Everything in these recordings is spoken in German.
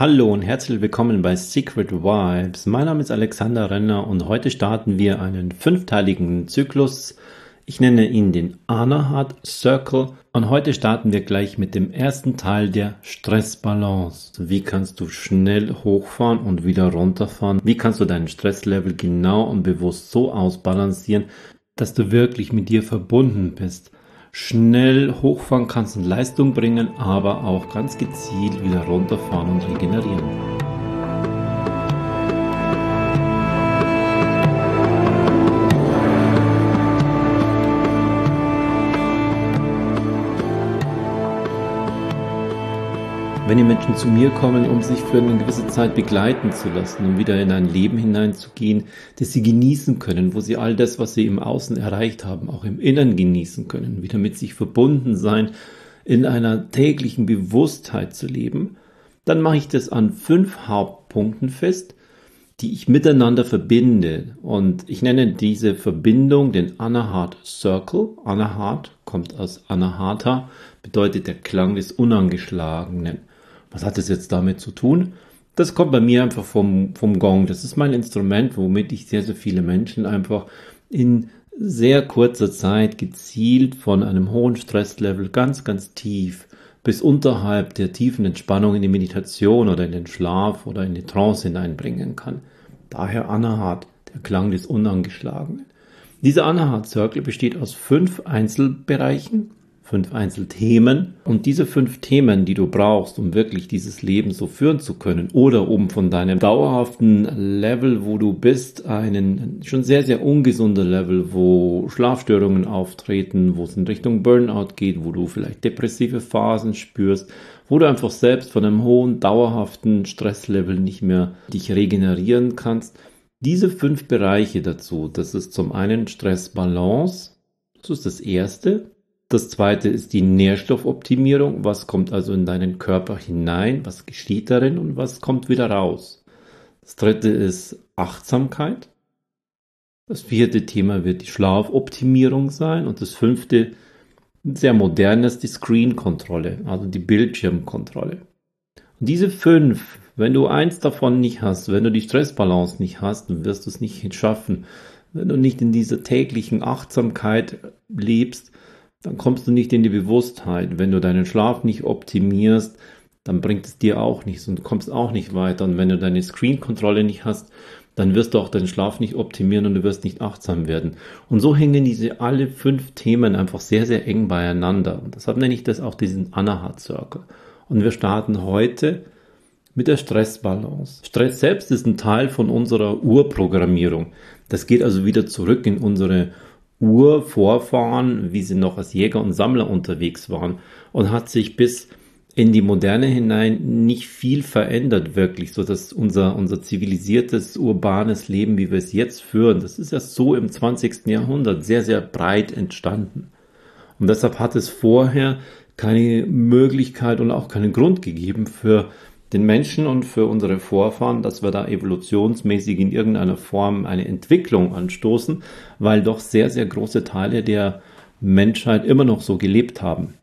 Hallo und herzlich willkommen bei Secret Vibes. Mein Name ist Alexander Renner und heute starten wir einen fünfteiligen Zyklus. Ich nenne ihn den Anahat Circle und heute starten wir gleich mit dem ersten Teil der Stressbalance. Wie kannst du schnell hochfahren und wieder runterfahren? Wie kannst du deinen Stresslevel genau und bewusst so ausbalancieren, dass du wirklich mit dir verbunden bist? Schnell hochfahren kannst und Leistung bringen, aber auch ganz gezielt wieder runterfahren und regenerieren. Wenn die Menschen zu mir kommen, um sich für eine gewisse Zeit begleiten zu lassen, um wieder in ein Leben hineinzugehen, das sie genießen können, wo sie all das, was sie im Außen erreicht haben, auch im Innern genießen können, wieder mit sich verbunden sein, in einer täglichen Bewusstheit zu leben, dann mache ich das an fünf Hauptpunkten fest, die ich miteinander verbinde. Und ich nenne diese Verbindung den Anahata Circle. Anahata kommt aus Anahata, bedeutet der Klang des Unangeschlagenen. Was hat das jetzt damit zu tun? Das kommt bei mir einfach vom, vom Gong. Das ist mein Instrument, womit ich sehr, sehr viele Menschen einfach in sehr kurzer Zeit gezielt von einem hohen Stresslevel ganz, ganz tief bis unterhalb der tiefen Entspannung in die Meditation oder in den Schlaf oder in die Trance hineinbringen kann. Daher Anahat, der Klang des Unangeschlagenen. Dieser Anahat Circle besteht aus fünf Einzelbereichen fünf Einzelthemen. Und diese fünf Themen, die du brauchst, um wirklich dieses Leben so führen zu können oder um von deinem dauerhaften Level, wo du bist, einen schon sehr, sehr ungesunder Level, wo Schlafstörungen auftreten, wo es in Richtung Burnout geht, wo du vielleicht depressive Phasen spürst, wo du einfach selbst von einem hohen, dauerhaften Stresslevel nicht mehr dich regenerieren kannst. Diese fünf Bereiche dazu, das ist zum einen Stressbalance, das ist das erste. Das zweite ist die Nährstoffoptimierung. Was kommt also in deinen Körper hinein? Was geschieht darin und was kommt wieder raus? Das dritte ist Achtsamkeit. Das vierte Thema wird die Schlafoptimierung sein. Und das fünfte, sehr modernes, die Screen-Kontrolle, also die Bildschirmkontrolle. Und diese fünf, wenn du eins davon nicht hast, wenn du die Stressbalance nicht hast, dann wirst du es nicht schaffen. Wenn du nicht in dieser täglichen Achtsamkeit lebst, dann kommst du nicht in die Bewusstheit. Wenn du deinen Schlaf nicht optimierst, dann bringt es dir auch nichts und du kommst auch nicht weiter. Und wenn du deine Screen-Kontrolle nicht hast, dann wirst du auch deinen Schlaf nicht optimieren und du wirst nicht achtsam werden. Und so hängen diese alle fünf Themen einfach sehr, sehr eng beieinander. Und deshalb nenne ich das auch diesen Anahat Circle. Und wir starten heute mit der Stressbalance. Stress selbst ist ein Teil von unserer Urprogrammierung. Das geht also wieder zurück in unsere Urvorfahren, wie sie noch als Jäger und Sammler unterwegs waren und hat sich bis in die Moderne hinein nicht viel verändert wirklich, so dass unser, unser zivilisiertes, urbanes Leben, wie wir es jetzt führen, das ist ja so im 20. Jahrhundert sehr, sehr breit entstanden. Und deshalb hat es vorher keine Möglichkeit und auch keinen Grund gegeben für den Menschen und für unsere Vorfahren, dass wir da evolutionsmäßig in irgendeiner Form eine Entwicklung anstoßen, weil doch sehr, sehr große Teile der Menschheit immer noch so gelebt haben.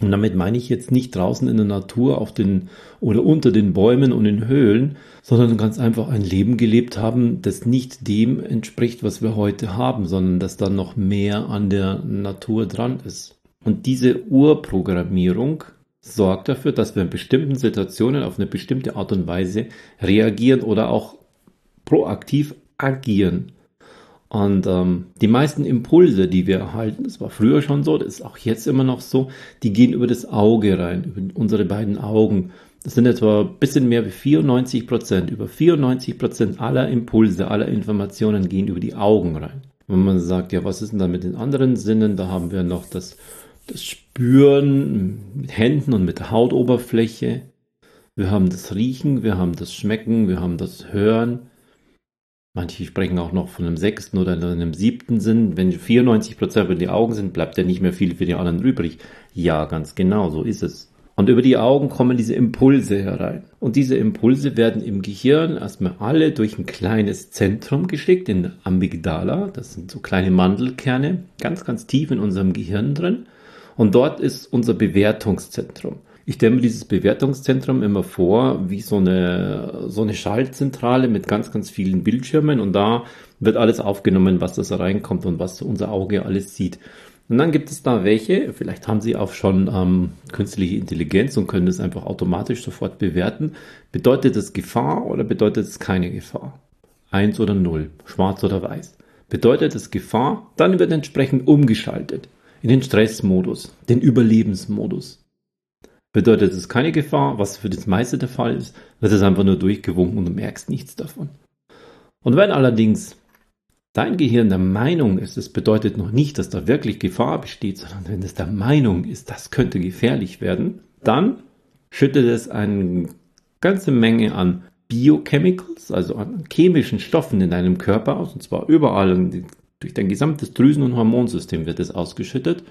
Und damit meine ich jetzt nicht draußen in der Natur auf den oder unter den Bäumen und in Höhlen, sondern ganz einfach ein Leben gelebt haben, das nicht dem entspricht, was wir heute haben, sondern das dann noch mehr an der Natur dran ist. Und diese Urprogrammierung, sorgt dafür, dass wir in bestimmten Situationen auf eine bestimmte Art und Weise reagieren oder auch proaktiv agieren. Und ähm, die meisten Impulse, die wir erhalten, das war früher schon so, das ist auch jetzt immer noch so, die gehen über das Auge rein, über unsere beiden Augen. Das sind etwa ein bisschen mehr wie 94 Prozent. Über 94 Prozent aller Impulse, aller Informationen gehen über die Augen rein. Wenn man sagt, ja, was ist denn da mit den anderen Sinnen? Da haben wir noch das das Spüren mit Händen und mit der Hautoberfläche. Wir haben das Riechen, wir haben das Schmecken, wir haben das Hören. Manche sprechen auch noch von einem sechsten oder einem siebten Sinn. Wenn 94% für die Augen sind, bleibt ja nicht mehr viel für die anderen übrig. Ja, ganz genau, so ist es. Und über die Augen kommen diese Impulse herein. Und diese Impulse werden im Gehirn erstmal alle durch ein kleines Zentrum geschickt, in Amygdala. Das sind so kleine Mandelkerne, ganz, ganz tief in unserem Gehirn drin. Und dort ist unser Bewertungszentrum. Ich stelle mir dieses Bewertungszentrum immer vor wie so eine, so eine Schaltzentrale mit ganz, ganz vielen Bildschirmen und da wird alles aufgenommen, was da reinkommt und was unser Auge alles sieht. Und dann gibt es da welche, vielleicht haben sie auch schon ähm, künstliche Intelligenz und können das einfach automatisch sofort bewerten. Bedeutet es Gefahr oder bedeutet es keine Gefahr? Eins oder null, schwarz oder weiß. Bedeutet es Gefahr, dann wird entsprechend umgeschaltet in den Stressmodus, den Überlebensmodus. Bedeutet es keine Gefahr, was für das meiste der Fall ist, wird es einfach nur durchgewunken und du merkst nichts davon. Und wenn allerdings dein Gehirn der Meinung ist, es bedeutet noch nicht, dass da wirklich Gefahr besteht, sondern wenn es der Meinung ist, das könnte gefährlich werden, dann schüttet es eine ganze Menge an Biochemicals, also an chemischen Stoffen in deinem Körper aus, und zwar überall durch dein gesamtes Drüsen- und Hormonsystem wird es ausgeschüttet.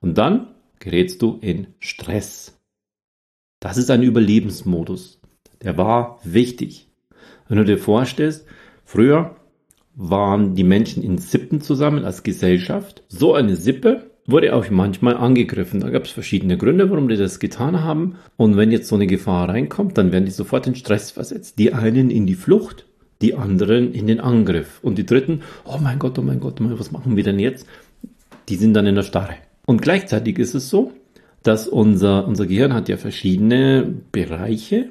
Und dann gerätst du in Stress. Das ist ein Überlebensmodus. Der war wichtig. Wenn du dir vorstellst, früher waren die Menschen in Sippen zusammen als Gesellschaft. So eine Sippe wurde auch manchmal angegriffen. Da gab es verschiedene Gründe, warum die das getan haben. Und wenn jetzt so eine Gefahr reinkommt, dann werden die sofort in Stress versetzt. Die einen in die Flucht, die anderen in den Angriff. Und die dritten, oh mein Gott, oh mein Gott, was machen wir denn jetzt? Die sind dann in der Starre. Und gleichzeitig ist es so, dass unser, unser Gehirn hat ja verschiedene Bereiche.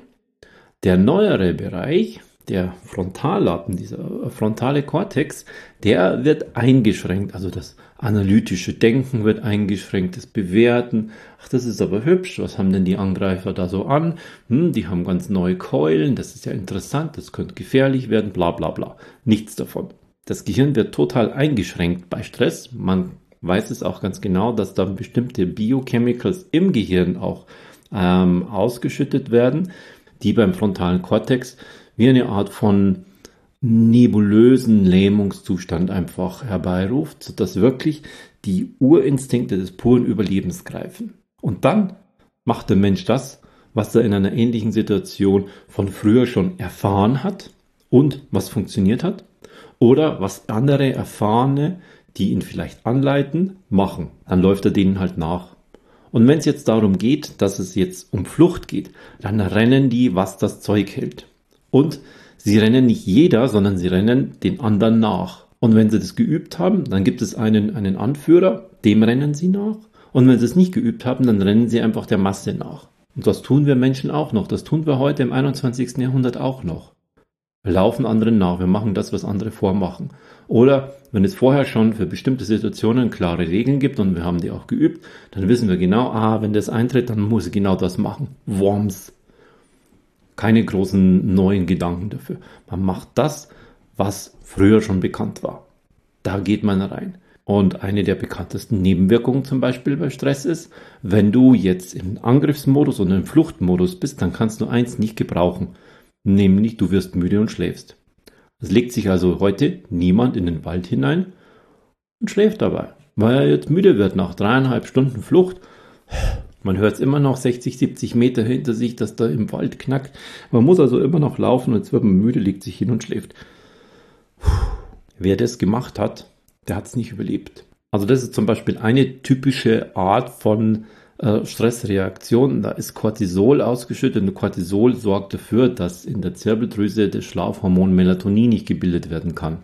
Der neuere Bereich, der Frontallappen, dieser frontale Kortex, der wird eingeschränkt. Also das analytische Denken wird eingeschränkt, das Bewerten. Ach, das ist aber hübsch. Was haben denn die Angreifer da so an? Hm, die haben ganz neue Keulen. Das ist ja interessant. Das könnte gefährlich werden. Bla, bla, bla. Nichts davon. Das Gehirn wird total eingeschränkt bei Stress. Man weiß es auch ganz genau, dass da bestimmte Biochemicals im Gehirn auch ähm, ausgeschüttet werden, die beim frontalen Kortex wie eine Art von nebulösen Lähmungszustand einfach herbeiruft, sodass wirklich die Urinstinkte des puren Überlebens greifen. Und dann macht der Mensch das, was er in einer ähnlichen Situation von früher schon erfahren hat und was funktioniert hat, oder was andere erfahrene, die ihn vielleicht anleiten, machen. Dann läuft er denen halt nach. Und wenn es jetzt darum geht, dass es jetzt um Flucht geht, dann rennen die, was das Zeug hält. Und sie rennen nicht jeder, sondern sie rennen den anderen nach. Und wenn sie das geübt haben, dann gibt es einen, einen Anführer, dem rennen sie nach. Und wenn sie es nicht geübt haben, dann rennen sie einfach der Masse nach. Und das tun wir Menschen auch noch. Das tun wir heute im 21. Jahrhundert auch noch. Wir laufen anderen nach. Wir machen das, was andere vormachen. Oder wenn es vorher schon für bestimmte Situationen klare Regeln gibt und wir haben die auch geübt, dann wissen wir genau, ah, wenn das eintritt, dann muss ich genau das machen. Worms keine großen neuen Gedanken dafür. Man macht das, was früher schon bekannt war. Da geht man rein. Und eine der bekanntesten Nebenwirkungen zum Beispiel bei Stress ist, wenn du jetzt im Angriffsmodus oder im Fluchtmodus bist, dann kannst du eins nicht gebrauchen, nämlich du wirst müde und schläfst. Es legt sich also heute niemand in den Wald hinein und schläft dabei, weil er jetzt müde wird nach dreieinhalb Stunden Flucht man hört es immer noch 60, 70 Meter hinter sich, dass da im Wald knackt. Man muss also immer noch laufen und jetzt wird man müde, legt sich hin und schläft. Puh. Wer das gemacht hat, der hat es nicht überlebt. Also das ist zum Beispiel eine typische Art von äh, Stressreaktion. Da ist Cortisol ausgeschüttet und Cortisol sorgt dafür, dass in der Zirbeldrüse das Schlafhormon Melatonin nicht gebildet werden kann.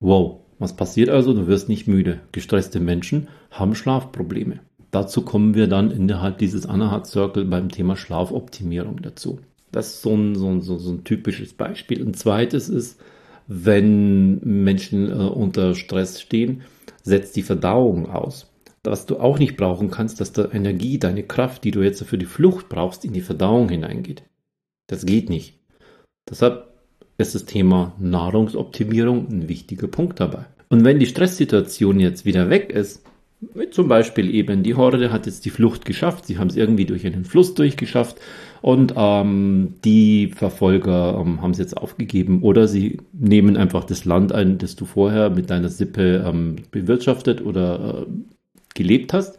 Wow, was passiert also? Du wirst nicht müde. Gestresste Menschen haben Schlafprobleme. Dazu kommen wir dann innerhalb dieses Anahat Circle beim Thema Schlafoptimierung dazu. Das ist so ein, so ein, so ein typisches Beispiel. Ein zweites ist, wenn Menschen äh, unter Stress stehen, setzt die Verdauung aus. Was du auch nicht brauchen kannst, dass da Energie, deine Kraft, die du jetzt für die Flucht brauchst, in die Verdauung hineingeht. Das geht nicht. Deshalb ist das Thema Nahrungsoptimierung ein wichtiger Punkt dabei. Und wenn die Stresssituation jetzt wieder weg ist, zum Beispiel eben, die Horde hat jetzt die Flucht geschafft, sie haben es irgendwie durch einen Fluss durchgeschafft und ähm, die Verfolger ähm, haben es jetzt aufgegeben oder sie nehmen einfach das Land ein, das du vorher mit deiner Sippe ähm, bewirtschaftet oder äh, gelebt hast.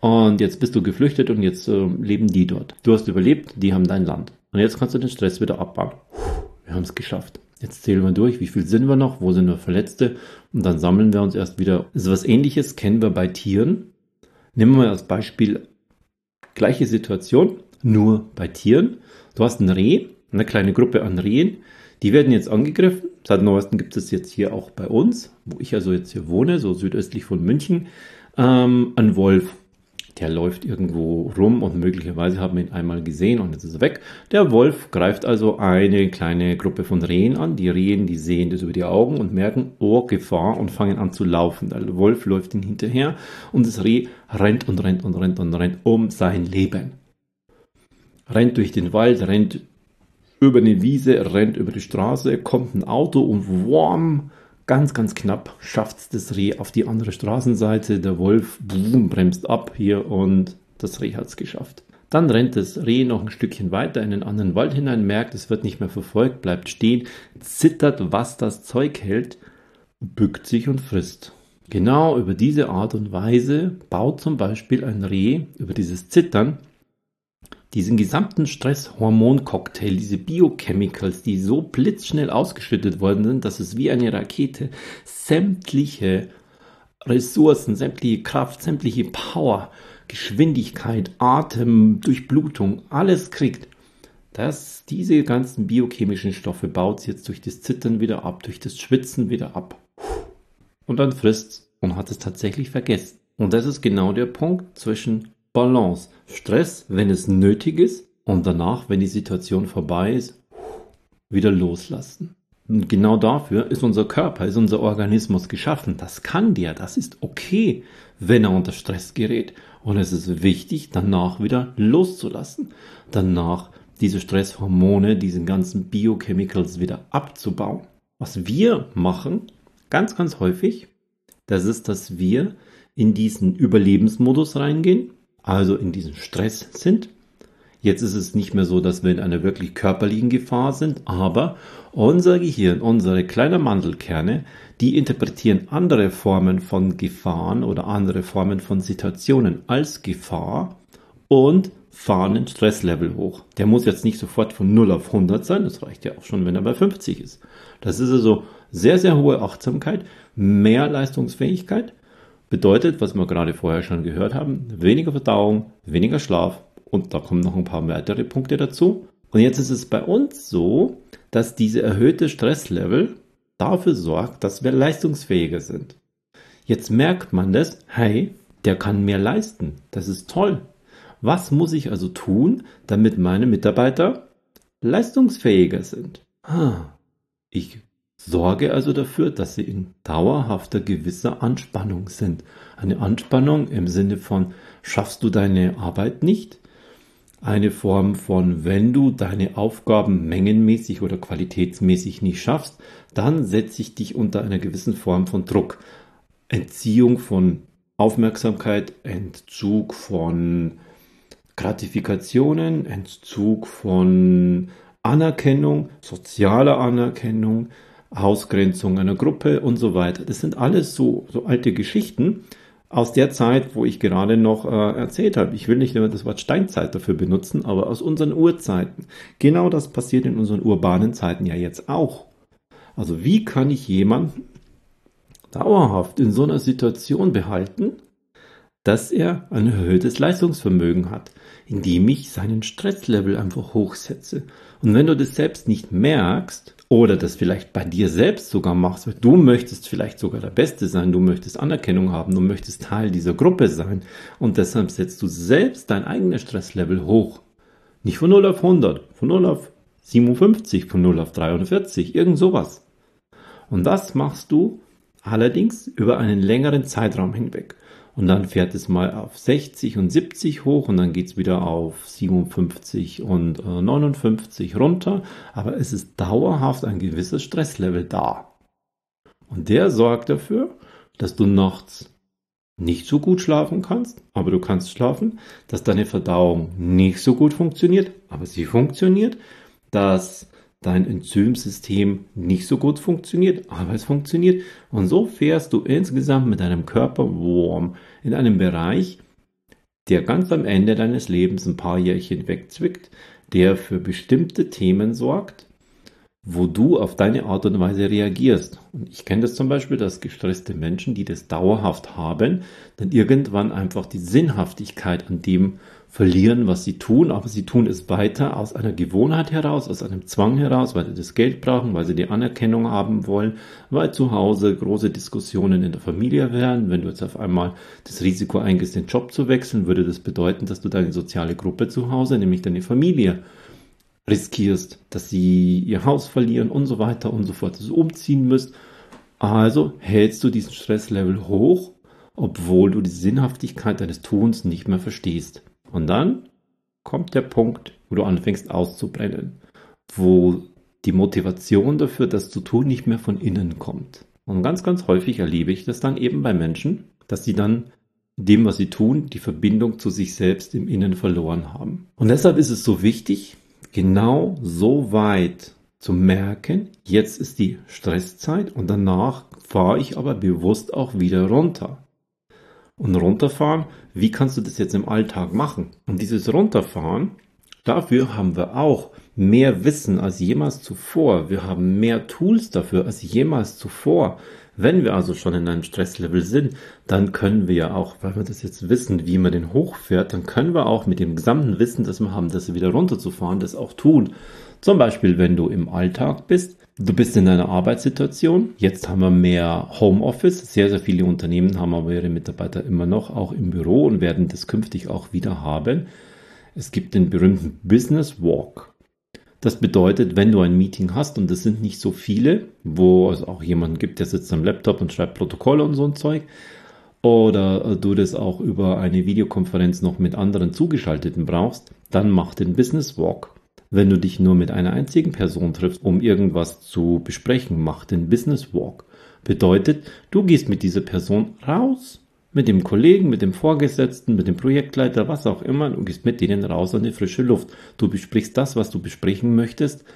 Und jetzt bist du geflüchtet und jetzt äh, leben die dort. Du hast überlebt, die haben dein Land. Und jetzt kannst du den Stress wieder abbauen. Wir haben es geschafft. Jetzt zählen wir durch, wie viel sind wir noch, wo sind wir Verletzte und dann sammeln wir uns erst wieder. Also was ähnliches kennen wir bei Tieren. Nehmen wir mal als Beispiel Gleiche Situation, nur bei Tieren. Du hast ein Reh, eine kleine Gruppe an Rehen, die werden jetzt angegriffen. Seit neuestem gibt es jetzt hier auch bei uns, wo ich also jetzt hier wohne, so südöstlich von München, ähm, ein Wolf. Der läuft irgendwo rum und möglicherweise haben wir ihn einmal gesehen und jetzt ist er weg. Der Wolf greift also eine kleine Gruppe von Rehen an. Die Rehen, die sehen das über die Augen und merken, oh, Gefahr und fangen an zu laufen. Der Wolf läuft ihnen hinterher und das Reh rennt und rennt und rennt und rennt um sein Leben. Rennt durch den Wald, rennt über eine Wiese, rennt über die Straße, kommt ein Auto und wham, Ganz, ganz knapp schafft das Reh auf die andere Straßenseite. Der Wolf boom, bremst ab hier und das Reh hat es geschafft. Dann rennt das Reh noch ein Stückchen weiter in den anderen Wald hinein, merkt, es wird nicht mehr verfolgt, bleibt stehen, zittert, was das Zeug hält, bückt sich und frisst. Genau über diese Art und Weise baut zum Beispiel ein Reh über dieses Zittern diesen gesamten Stresshormoncocktail, diese Biochemicals, die so blitzschnell ausgeschüttet worden sind, dass es wie eine Rakete sämtliche Ressourcen, sämtliche Kraft, sämtliche Power, Geschwindigkeit, Atem, Durchblutung, alles kriegt. dass diese ganzen biochemischen Stoffe baut es jetzt durch das Zittern wieder ab, durch das Schwitzen wieder ab. Und dann frisst und hat es tatsächlich vergessen. Und das ist genau der Punkt zwischen Balance. Stress, wenn es nötig ist und danach, wenn die Situation vorbei ist, wieder loslassen. Und genau dafür ist unser Körper, ist unser Organismus geschaffen. Das kann der, das ist okay, wenn er unter Stress gerät. Und es ist wichtig, danach wieder loszulassen. Danach diese Stresshormone, diesen ganzen Biochemicals wieder abzubauen. Was wir machen, ganz, ganz häufig, das ist, dass wir in diesen Überlebensmodus reingehen also in diesem Stress sind. Jetzt ist es nicht mehr so, dass wir in einer wirklich körperlichen Gefahr sind, aber unser Gehirn, unsere kleinen Mandelkerne, die interpretieren andere Formen von Gefahren oder andere Formen von Situationen als Gefahr und fahren den Stresslevel hoch. Der muss jetzt nicht sofort von 0 auf 100 sein, das reicht ja auch schon, wenn er bei 50 ist. Das ist also sehr, sehr hohe Achtsamkeit, mehr Leistungsfähigkeit Bedeutet, was wir gerade vorher schon gehört haben, weniger Verdauung, weniger Schlaf und da kommen noch ein paar weitere Punkte dazu. Und jetzt ist es bei uns so, dass diese erhöhte Stresslevel dafür sorgt, dass wir leistungsfähiger sind. Jetzt merkt man das, hey, der kann mehr leisten. Das ist toll. Was muss ich also tun, damit meine Mitarbeiter leistungsfähiger sind? Ah, ich Sorge also dafür, dass sie in dauerhafter gewisser Anspannung sind. Eine Anspannung im Sinne von, schaffst du deine Arbeit nicht? Eine Form von, wenn du deine Aufgaben mengenmäßig oder qualitätsmäßig nicht schaffst, dann setze ich dich unter einer gewissen Form von Druck. Entziehung von Aufmerksamkeit, Entzug von Gratifikationen, Entzug von Anerkennung, sozialer Anerkennung, Ausgrenzung einer Gruppe und so weiter. Das sind alles so, so alte Geschichten aus der Zeit, wo ich gerade noch äh, erzählt habe. Ich will nicht immer das Wort Steinzeit dafür benutzen, aber aus unseren Urzeiten. Genau das passiert in unseren urbanen Zeiten ja jetzt auch. Also wie kann ich jemanden dauerhaft in so einer Situation behalten, dass er ein erhöhtes Leistungsvermögen hat, indem ich seinen Stresslevel einfach hochsetze. Und wenn du das selbst nicht merkst, oder das vielleicht bei dir selbst sogar machst, weil du möchtest vielleicht sogar der Beste sein, du möchtest Anerkennung haben, du möchtest Teil dieser Gruppe sein und deshalb setzt du selbst dein eigenes Stresslevel hoch. Nicht von 0 auf 100, von 0 auf 57, von 0 auf 43, irgend sowas. Und das machst du allerdings über einen längeren Zeitraum hinweg und dann fährt es mal auf 60 und 70 hoch und dann geht's wieder auf 57 und äh, 59 runter, aber es ist dauerhaft ein gewisses Stresslevel da. Und der sorgt dafür, dass du nachts nicht so gut schlafen kannst, aber du kannst schlafen, dass deine Verdauung nicht so gut funktioniert, aber sie funktioniert, dass dein Enzymsystem nicht so gut funktioniert, aber es funktioniert. Und so fährst du insgesamt mit deinem Körper warm in einem Bereich, der ganz am Ende deines Lebens ein paar Jährchen wegzwickt, der für bestimmte Themen sorgt, wo du auf deine Art und Weise reagierst. Und ich kenne das zum Beispiel, dass gestresste Menschen, die das dauerhaft haben, dann irgendwann einfach die Sinnhaftigkeit an dem verlieren, was sie tun, aber sie tun es weiter aus einer Gewohnheit heraus, aus einem Zwang heraus, weil sie das Geld brauchen, weil sie die Anerkennung haben wollen, weil zu Hause große Diskussionen in der Familie wären. Wenn du jetzt auf einmal das Risiko eingehst, den Job zu wechseln, würde das bedeuten, dass du deine soziale Gruppe zu Hause, nämlich deine Familie, riskierst, dass sie ihr Haus verlieren und so weiter und so fort, dass du umziehen müsst. Also hältst du diesen Stresslevel hoch, obwohl du die Sinnhaftigkeit deines Tuns nicht mehr verstehst. Und dann kommt der Punkt, wo du anfängst auszubrennen, wo die Motivation dafür, das zu tun, nicht mehr von innen kommt. Und ganz, ganz häufig erlebe ich das dann eben bei Menschen, dass sie dann dem, was sie tun, die Verbindung zu sich selbst im Innen verloren haben. Und deshalb ist es so wichtig, genau so weit zu merken, jetzt ist die Stresszeit und danach fahre ich aber bewusst auch wieder runter und runterfahren, wie kannst du das jetzt im Alltag machen? Und dieses Runterfahren, dafür haben wir auch mehr Wissen als jemals zuvor. Wir haben mehr Tools dafür als jemals zuvor. Wenn wir also schon in einem Stresslevel sind, dann können wir ja auch, weil wir das jetzt wissen, wie man den hochfährt, dann können wir auch mit dem gesamten Wissen, das wir haben, das wieder runterzufahren, das auch tun. Zum Beispiel, wenn du im Alltag bist, Du bist in einer Arbeitssituation. Jetzt haben wir mehr Homeoffice. Sehr, sehr viele Unternehmen haben aber ihre Mitarbeiter immer noch auch im Büro und werden das künftig auch wieder haben. Es gibt den berühmten Business Walk. Das bedeutet, wenn du ein Meeting hast und das sind nicht so viele, wo es auch jemanden gibt, der sitzt am Laptop und schreibt Protokolle und so ein Zeug, oder du das auch über eine Videokonferenz noch mit anderen Zugeschalteten brauchst, dann mach den Business Walk. Wenn du dich nur mit einer einzigen Person triffst, um irgendwas zu besprechen, mach den Business Walk. Bedeutet, du gehst mit dieser Person raus, mit dem Kollegen, mit dem Vorgesetzten, mit dem Projektleiter, was auch immer, du gehst mit denen raus an die frische Luft. Du besprichst das, was du besprechen möchtest,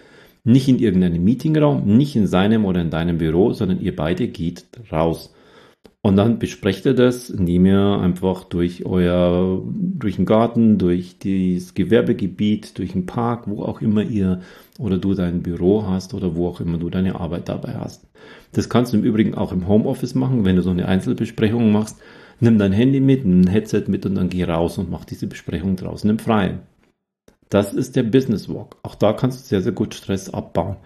nicht in irgendeinem Meetingraum, nicht in seinem oder in deinem Büro, sondern ihr beide geht raus. Und dann besprecht ihr das, indem ihr einfach durch euer, durch den Garten, durch das Gewerbegebiet, durch den Park, wo auch immer ihr oder du dein Büro hast oder wo auch immer du deine Arbeit dabei hast. Das kannst du im Übrigen auch im Homeoffice machen, wenn du so eine Einzelbesprechung machst. Nimm dein Handy mit, ein Headset mit und dann geh raus und mach diese Besprechung draußen im Freien. Das ist der Business Walk. Auch da kannst du sehr, sehr gut Stress abbauen.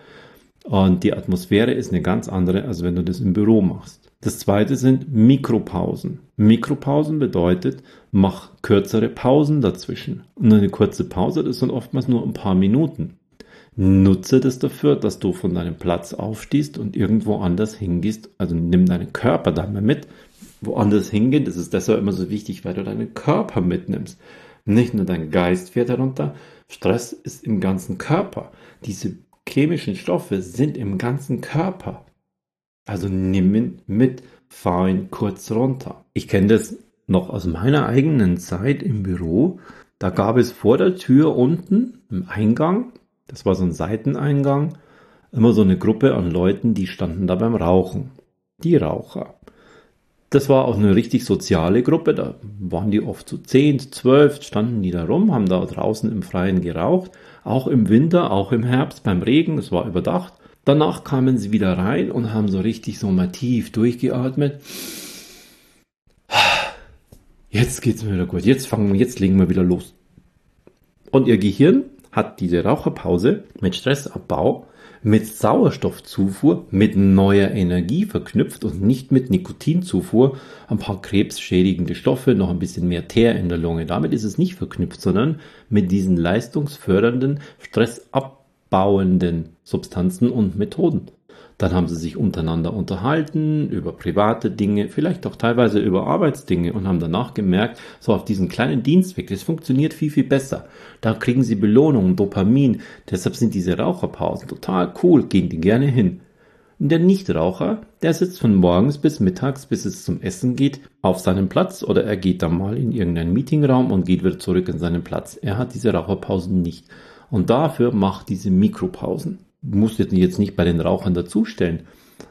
Und die Atmosphäre ist eine ganz andere, als wenn du das im Büro machst. Das zweite sind Mikropausen. Mikropausen bedeutet, mach kürzere Pausen dazwischen. Und eine kurze Pause, das sind oftmals nur ein paar Minuten. Nutze das dafür, dass du von deinem Platz aufstehst und irgendwo anders hingehst. Also nimm deinen Körper da mal mit. Woanders hingehen, das ist deshalb immer so wichtig, weil du deinen Körper mitnimmst. Nicht nur dein Geist fährt herunter. Stress ist im ganzen Körper. Diese chemischen Stoffe sind im ganzen Körper. Also nimm ihn mit, fahr ihn kurz runter. Ich kenne das noch aus meiner eigenen Zeit im Büro. Da gab es vor der Tür unten im Eingang, das war so ein Seiteneingang, immer so eine Gruppe an Leuten, die standen da beim Rauchen. Die Raucher. Das war auch eine richtig soziale Gruppe, da waren die oft zu so 10, 12, standen die da rum, haben da draußen im Freien geraucht, auch im Winter, auch im Herbst beim Regen, es war überdacht. Danach kamen sie wieder rein und haben so richtig so mal tief durchgeatmet. Jetzt geht's mir wieder gut. Jetzt fangen, jetzt legen wir wieder los. Und ihr Gehirn hat diese Raucherpause mit Stressabbau, mit Sauerstoffzufuhr, mit neuer Energie verknüpft und nicht mit Nikotinzufuhr, ein paar krebsschädigende Stoffe, noch ein bisschen mehr Teer in der Lunge. Damit ist es nicht verknüpft, sondern mit diesen leistungsfördernden Stressabbau bauenden Substanzen und Methoden. Dann haben sie sich untereinander unterhalten über private Dinge, vielleicht auch teilweise über Arbeitsdinge und haben danach gemerkt, so auf diesen kleinen Dienstweg, das funktioniert viel, viel besser. Da kriegen sie Belohnung, Dopamin. Deshalb sind diese Raucherpausen total cool, gehen die gerne hin. Und der Nichtraucher, der sitzt von morgens bis mittags, bis es zum Essen geht, auf seinem Platz oder er geht dann mal in irgendeinen Meetingraum und geht wieder zurück in seinen Platz. Er hat diese Raucherpausen nicht. Und dafür macht diese Mikropausen. Du musst jetzt nicht bei den Rauchern dazustellen.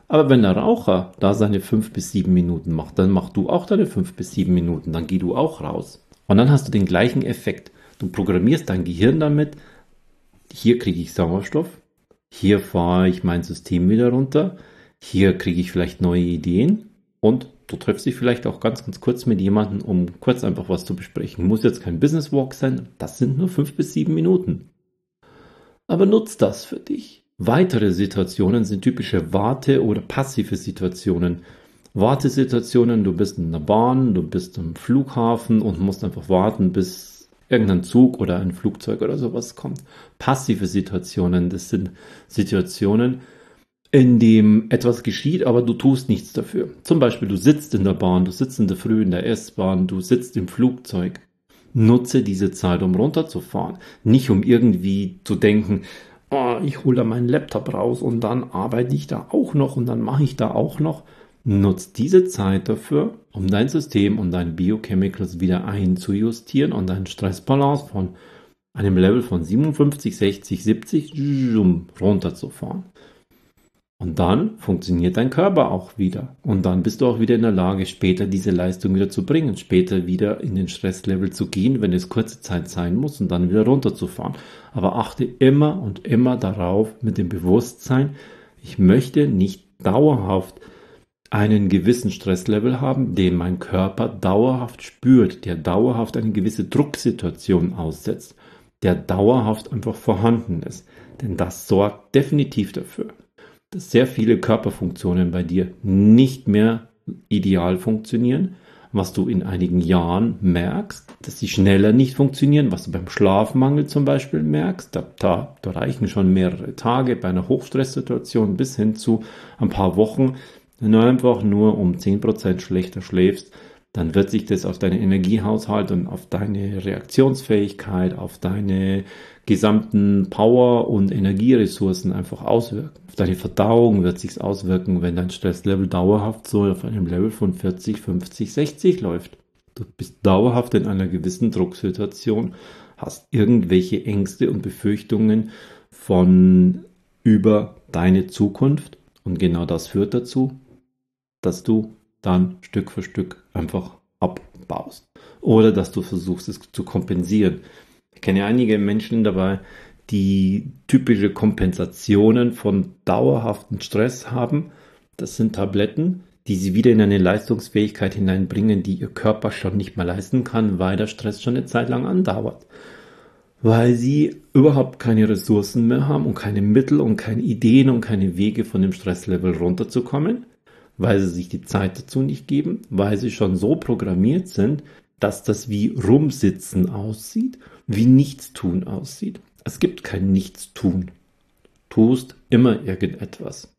Aber wenn der Raucher da seine fünf bis sieben Minuten macht, dann mach du auch deine fünf bis sieben Minuten, dann geh du auch raus. Und dann hast du den gleichen Effekt. Du programmierst dein Gehirn damit, hier kriege ich Sauerstoff, hier fahre ich mein System wieder runter, hier kriege ich vielleicht neue Ideen und du triffst dich vielleicht auch ganz, ganz kurz mit jemandem, um kurz einfach was zu besprechen. Muss jetzt kein Business Walk sein, das sind nur fünf bis sieben Minuten. Aber nutzt das für dich. Weitere Situationen sind typische Warte- oder passive Situationen. Wartesituationen, du bist in der Bahn, du bist im Flughafen und musst einfach warten, bis irgendein Zug oder ein Flugzeug oder sowas kommt. Passive Situationen, das sind Situationen, in dem etwas geschieht, aber du tust nichts dafür. Zum Beispiel, du sitzt in der Bahn, du sitzt in der Früh in der S-Bahn, du sitzt im Flugzeug. Nutze diese Zeit, um runterzufahren. Nicht um irgendwie zu denken, oh, ich hole da meinen Laptop raus und dann arbeite ich da auch noch und dann mache ich da auch noch. Nutz diese Zeit dafür, um dein System und deine Biochemicals wieder einzujustieren und deine Stressbalance von einem Level von 57, 60, 70 runterzufahren. Und dann funktioniert dein Körper auch wieder. Und dann bist du auch wieder in der Lage, später diese Leistung wieder zu bringen, später wieder in den Stresslevel zu gehen, wenn es kurze Zeit sein muss und dann wieder runterzufahren. Aber achte immer und immer darauf mit dem Bewusstsein, ich möchte nicht dauerhaft einen gewissen Stresslevel haben, den mein Körper dauerhaft spürt, der dauerhaft eine gewisse Drucksituation aussetzt, der dauerhaft einfach vorhanden ist. Denn das sorgt definitiv dafür, dass sehr viele Körperfunktionen bei dir nicht mehr ideal funktionieren, was du in einigen Jahren merkst, dass sie schneller nicht funktionieren, was du beim Schlafmangel zum Beispiel merkst. Da, da, da reichen schon mehrere Tage bei einer Hochstresssituation bis hin zu ein paar Wochen, wenn du einfach nur um 10% schlechter schläfst, dann wird sich das auf deinen Energiehaushalt und auf deine Reaktionsfähigkeit, auf deine gesamten Power- und Energieressourcen einfach auswirken. Auf deine Verdauung wird sich's auswirken, wenn dein Stresslevel dauerhaft so auf einem Level von 40, 50, 60 läuft. Du bist dauerhaft in einer gewissen Drucksituation, hast irgendwelche Ängste und Befürchtungen von über deine Zukunft und genau das führt dazu, dass du dann Stück für Stück einfach abbaust. Oder dass du versuchst, es zu kompensieren. Ich kenne einige Menschen dabei, die typische Kompensationen von dauerhaften Stress haben. Das sind Tabletten, die sie wieder in eine Leistungsfähigkeit hineinbringen, die ihr Körper schon nicht mehr leisten kann, weil der Stress schon eine Zeit lang andauert. Weil sie überhaupt keine Ressourcen mehr haben und keine Mittel und keine Ideen und keine Wege von dem Stresslevel runterzukommen weil sie sich die Zeit dazu nicht geben, weil sie schon so programmiert sind, dass das wie Rumsitzen aussieht, wie Nichtstun aussieht. Es gibt kein Nichtstun. Tust immer irgendetwas.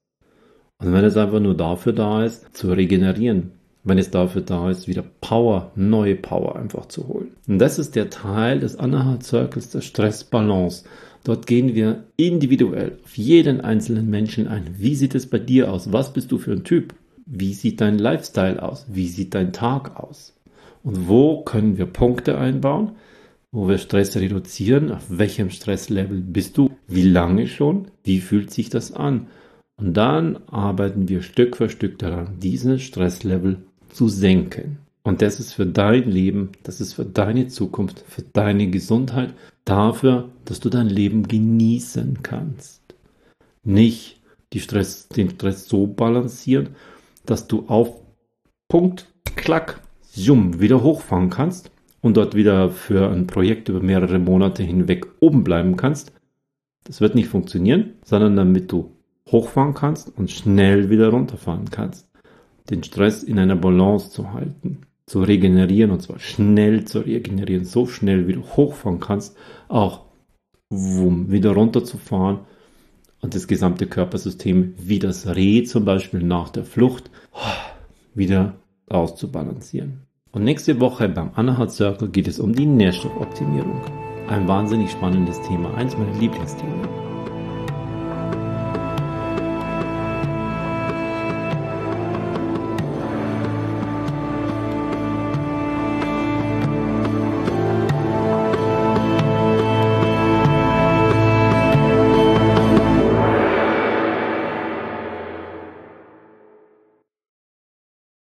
Und wenn es einfach nur dafür da ist, zu regenerieren, wenn es dafür da ist, wieder Power, neue Power einfach zu holen. Und das ist der Teil des Anahat Circles der Stressbalance. Dort gehen wir individuell auf jeden einzelnen Menschen ein. Wie sieht es bei dir aus? Was bist du für ein Typ? Wie sieht dein Lifestyle aus? Wie sieht dein Tag aus? Und wo können wir Punkte einbauen, wo wir Stress reduzieren? Auf welchem Stresslevel bist du? Wie lange schon? Wie fühlt sich das an? Und dann arbeiten wir Stück für Stück daran, diesen Stresslevel zu senken. Und das ist für dein Leben, das ist für deine Zukunft, für deine Gesundheit, dafür, dass du dein Leben genießen kannst. Nicht Stress, den Stress so balancieren, dass du auf Punkt, Klack, Zoom wieder hochfahren kannst und dort wieder für ein Projekt über mehrere Monate hinweg oben bleiben kannst. Das wird nicht funktionieren, sondern damit du hochfahren kannst und schnell wieder runterfahren kannst. Den Stress in einer Balance zu halten, zu regenerieren und zwar schnell zu regenerieren, so schnell wie du hochfahren kannst, auch um wieder runterzufahren und das gesamte Körpersystem wie das Reh zum Beispiel nach der Flucht wieder auszubalancieren. Und nächste Woche beim Anahat Circle geht es um die Nährstoffoptimierung. Ein wahnsinnig spannendes Thema, eins meiner Lieblingsthemen.